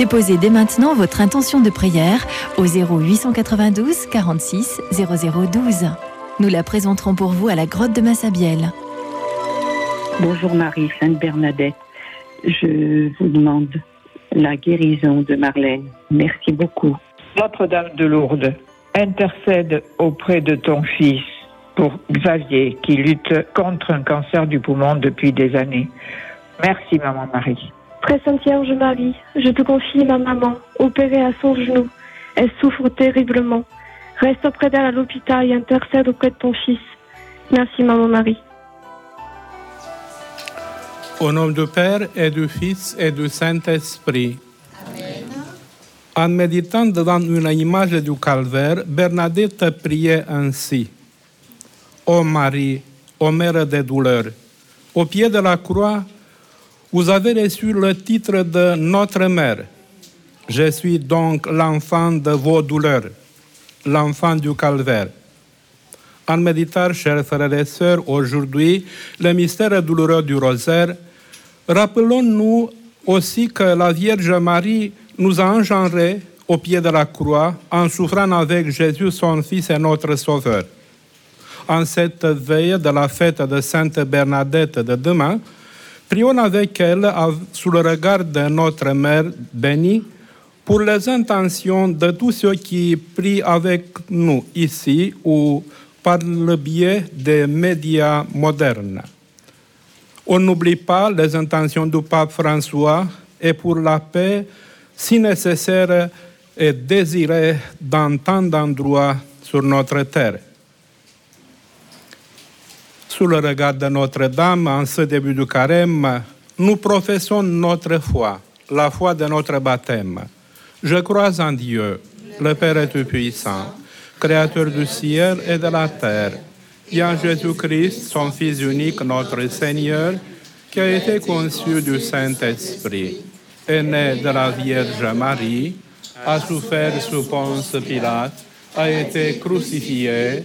Déposez dès maintenant votre intention de prière au 0892 46 0012. Nous la présenterons pour vous à la grotte de Massabielle. Bonjour Marie, Sainte Bernadette. Je vous demande la guérison de Marlène. Merci beaucoup. Notre-Dame de Lourdes, intercède auprès de ton fils pour Xavier qui lutte contre un cancer du poumon depuis des années. Merci Maman Marie. Très Sainte Vierge Marie, je te confie ma maman, opérée à son genou. Elle souffre terriblement. Reste auprès d'elle à l'hôpital et intercède auprès de ton fils. Merci Maman Marie. Au nom du Père et du Fils et du Saint-Esprit. En méditant devant une image du calvaire, Bernadette priait ainsi. Ô Marie, ô Mère des douleurs, au pied de la croix, vous avez reçu le titre de Notre Mère. Je suis donc l'enfant de vos douleurs, l'enfant du calvaire. En méditant, chers frères et sœurs, aujourd'hui, le mystère douloureux du rosaire, rappelons-nous aussi que la Vierge Marie nous a engendrés au pied de la croix en souffrant avec Jésus, son Fils et notre Sauveur. En cette veille de la fête de Sainte Bernadette de demain, Prions avec elle, sous le regard de notre Mère bénie, pour les intentions de tous ceux qui prient avec nous ici ou par le biais des médias modernes. On n'oublie pas les intentions du pape François et pour la paix, si nécessaire et désirée dans tant d'endroits sur notre terre sous le regard de Notre-Dame, en ce début du carême, nous professons notre foi, la foi de notre baptême. Je crois en Dieu, le Père Tout-Puissant, Créateur du ciel et de la terre, et en Jésus-Christ, son Fils unique, notre Seigneur, qui a été conçu du Saint-Esprit, est né de la Vierge Marie, a souffert sous Ponce Pilate, a été crucifié,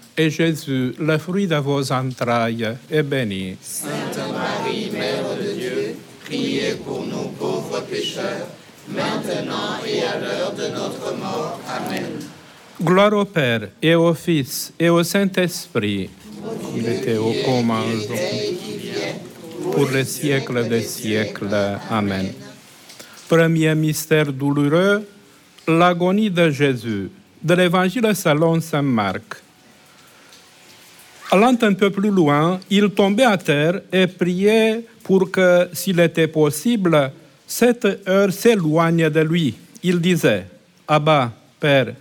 et Jésus, le fruit de vos entrailles, est béni. Sainte Marie, Mère de Dieu, priez pour nous pauvres pécheurs, maintenant et à l'heure de notre mort. Amen. Gloire au Père, et au Fils, et au Saint-Esprit. Il était au commencement, pour les siècles des siècles. Amen. Premier mystère douloureux, l'agonie de Jésus, de l'Évangile selon Saint Marc. Allant un peu plus loin, il tombait à terre et priait pour que, s'il était possible, cette heure s'éloigne de lui. Il disait, Abba, Père,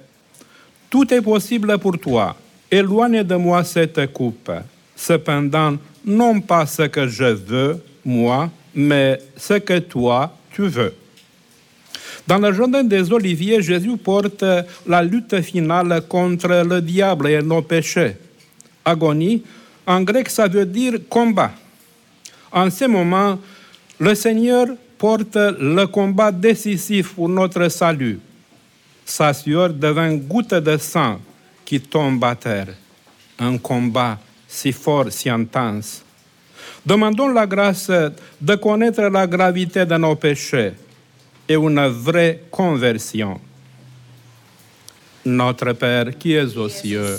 tout est possible pour toi. Éloigne de moi cette coupe. Cependant, non pas ce que je veux, moi, mais ce que toi, tu veux. Dans le jardin des Oliviers, Jésus porte la lutte finale contre le diable et nos péchés. Agonie, en grec, ça veut dire combat. En ce moment, le Seigneur porte le combat décisif pour notre salut. Sa sueur devint goutte de sang qui tombe à terre. Un combat si fort, si intense. Demandons la grâce de connaître la gravité de nos péchés et une vraie conversion. Notre Père qui es aux cieux,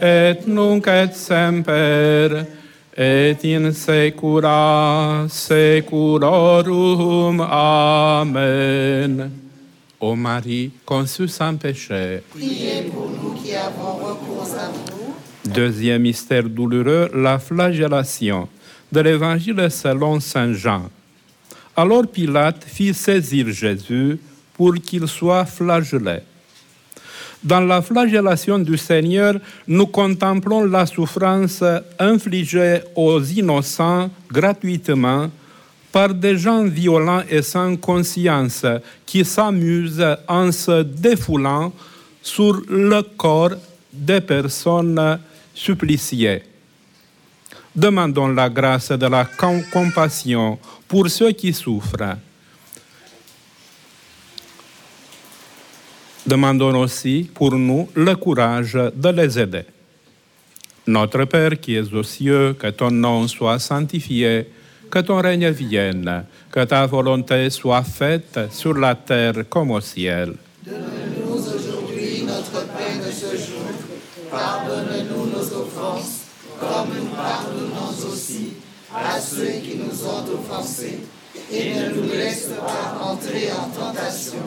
et nunc et semper et in saecula saeculorum. Amen. Ô Marie, conçue sans péché. priez pour nous qui avons recours à vous. Deuxième mystère douloureux, la flagellation de l'évangile selon Saint Jean. Alors Pilate fit saisir Jésus pour qu'il soit flagellé. Dans la flagellation du Seigneur, nous contemplons la souffrance infligée aux innocents gratuitement par des gens violents et sans conscience qui s'amusent en se défoulant sur le corps des personnes suppliciées. Demandons la grâce de la compassion pour ceux qui souffrent. Demandons aussi pour nous le courage de les aider. Notre Père qui es aux cieux, que ton nom soit sanctifié, que ton règne vienne, que ta volonté soit faite sur la terre comme au ciel. Donne-nous aujourd'hui notre pain de ce jour. Pardonne-nous nos offenses, comme nous pardonnons aussi à ceux qui nous ont offensés. Et ne nous laisse pas entrer en tentation,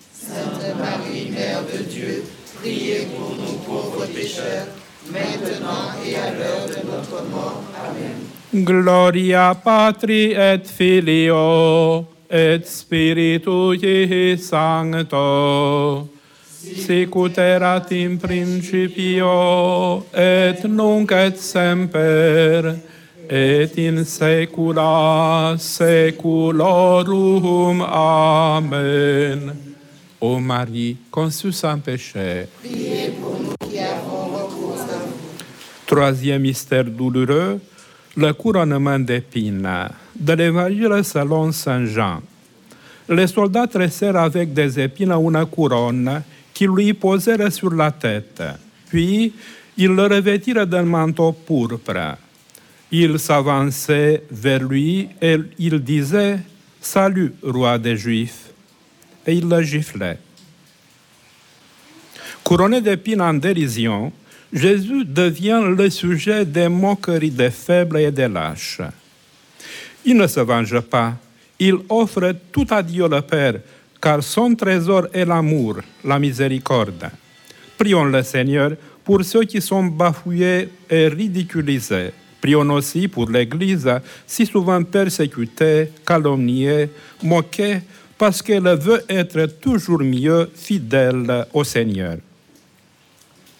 Gloria Patri et Filio et Spiritui Sancto. Sicut erat in principio et nunc et semper et in saecula saeculorum amen. O marie conçue sans péché troisième mystère douloureux le couronnement d'épines de l'évangile selon Saint Jean. Les soldats tressèrent avec des épines une couronne qu'ils lui posèrent sur la tête. Puis, ils le revêtirent d'un manteau pourpre. Ils s'avançaient vers lui et ils disaient Salut, roi des Juifs. Et ils le giflaient. Couronné d'épines en dérision, Jésus devient le sujet des moqueries des faibles et des lâches. Il ne se venge pas, il offre tout à Dieu le Père, car son trésor est l'amour, la miséricorde. Prions le Seigneur pour ceux qui sont bafouillés et ridiculisés. Prions aussi pour l'Église, si souvent persécutée, calomniée, moquée, parce qu'elle veut être toujours mieux fidèle au Seigneur.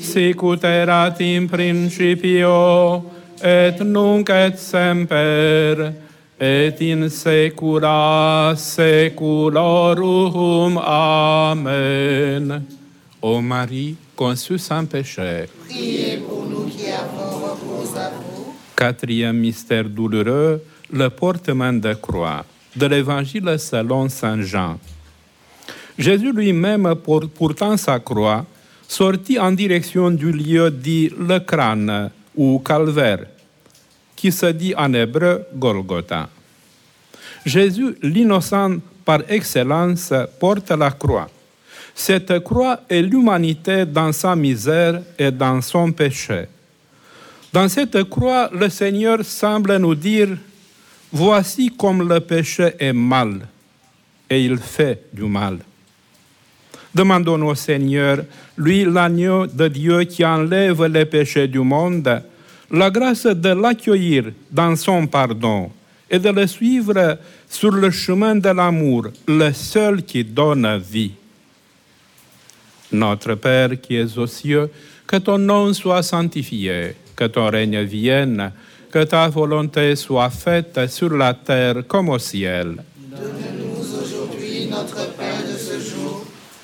sicut erat in principio et nunc et semper et in saecula saeculorum. Amen. Ô Marie, conçue sans péché. priez pour nous qui avons recours à vous. Quatrième mystère douloureux, le portement de croix de l'évangile selon Saint Jean. Jésus lui-même, pour- portant sa croix, sortit en direction du lieu dit le crâne ou calvaire, qui se dit en hébreu Golgotha. Jésus, l'innocent par excellence, porte la croix. Cette croix est l'humanité dans sa misère et dans son péché. Dans cette croix, le Seigneur semble nous dire, voici comme le péché est mal, et il fait du mal. Demandons au Seigneur, lui l'agneau de Dieu qui enlève les péchés du monde, la grâce de l'accueillir dans son pardon et de le suivre sur le chemin de l'amour, le seul qui donne vie. Notre Père qui es aux cieux, que ton nom soit sanctifié, que ton règne vienne, que ta volonté soit faite sur la terre comme au ciel.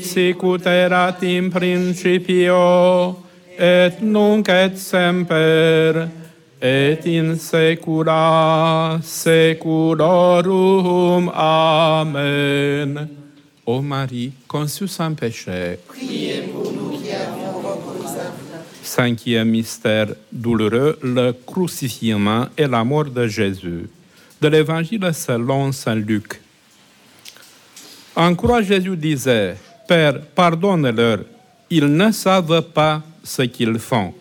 sicut in principio et nunc et semper et in saecula saeculorum. Amen. Ô Marie, conçue sans péché. Cinquième mystère douloureux, le crucifixion et la mort de Jésus. De l'évangile selon Saint Luc. En croix, Jésus disait, Père, pardonne-leur, ils ne savent pas ce qu'ils font.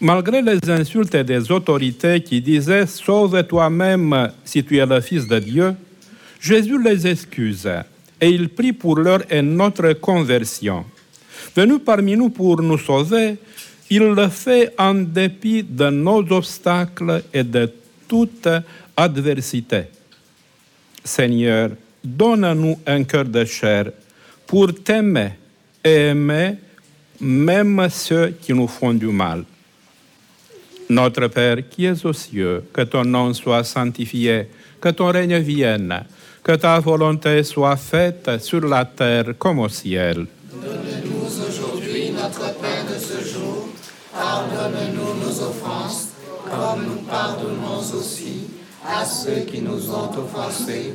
Malgré les insultes des autorités qui disaient, Sauve toi-même si tu es le Fils de Dieu, Jésus les excuse et il prie pour leur et notre conversion. Venu parmi nous pour nous sauver, il le fait en dépit de nos obstacles et de toute adversité. Seigneur, donne-nous un cœur de chair pour t'aimer et aimer même ceux qui nous font du mal. Notre Père qui es aux cieux, que ton nom soit sanctifié, que ton règne vienne, que ta volonté soit faite sur la terre comme au ciel. Donne-nous aujourd'hui notre pain de ce jour. Pardonne-nous nos offenses, comme nous pardonnons aussi à ceux qui nous ont offensés.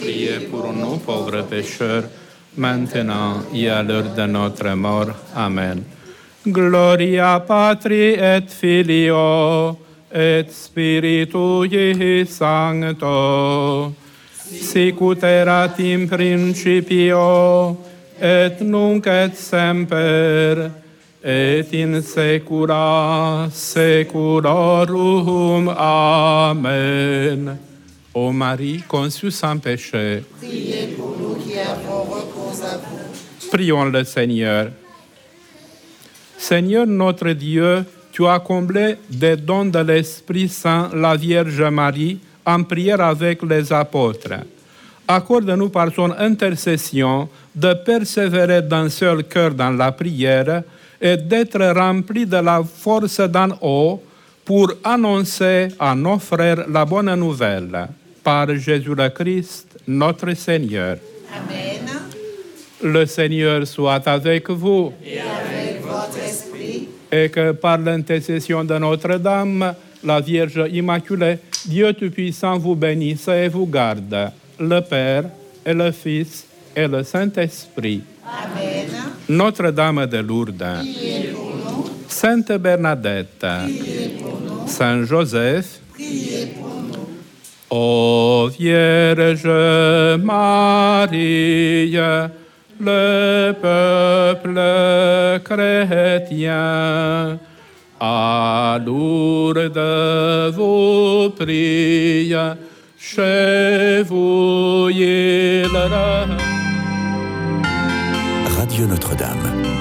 priez pour nous pauvres pécheurs, maintenant et à l'heure de notre mort. Amen. Gloria Patri et Filio et Spiritui Sancto, sicut erat in principio et nunc et semper et in saecula saeculorum. Amen. Ô Marie conçue sans péché, priez pour nous qui avons recours à vous. prions le Seigneur. Seigneur notre Dieu, tu as comblé des dons de l'Esprit Saint la Vierge Marie en prière avec les apôtres. Accorde-nous par son intercession de persévérer d'un seul cœur dans la prière et d'être remplis de la force d'en haut pour annoncer à nos frères la bonne nouvelle. Par Jésus le Christ, notre Seigneur. Amen. Le Seigneur soit avec vous Et avec votre esprit, et que par l'intercession de Notre-Dame, la Vierge Immaculée, Dieu Tout-Puissant vous bénisse et vous garde, le Père et le Fils et le Saint-Esprit. Amen. Notre-Dame de Lourdes, Sainte Bernadette, Saint Joseph, Ô Vierge Marie, le peuple chrétien. À Lourdes vous prie, chez vous il Radio Notre-Dame.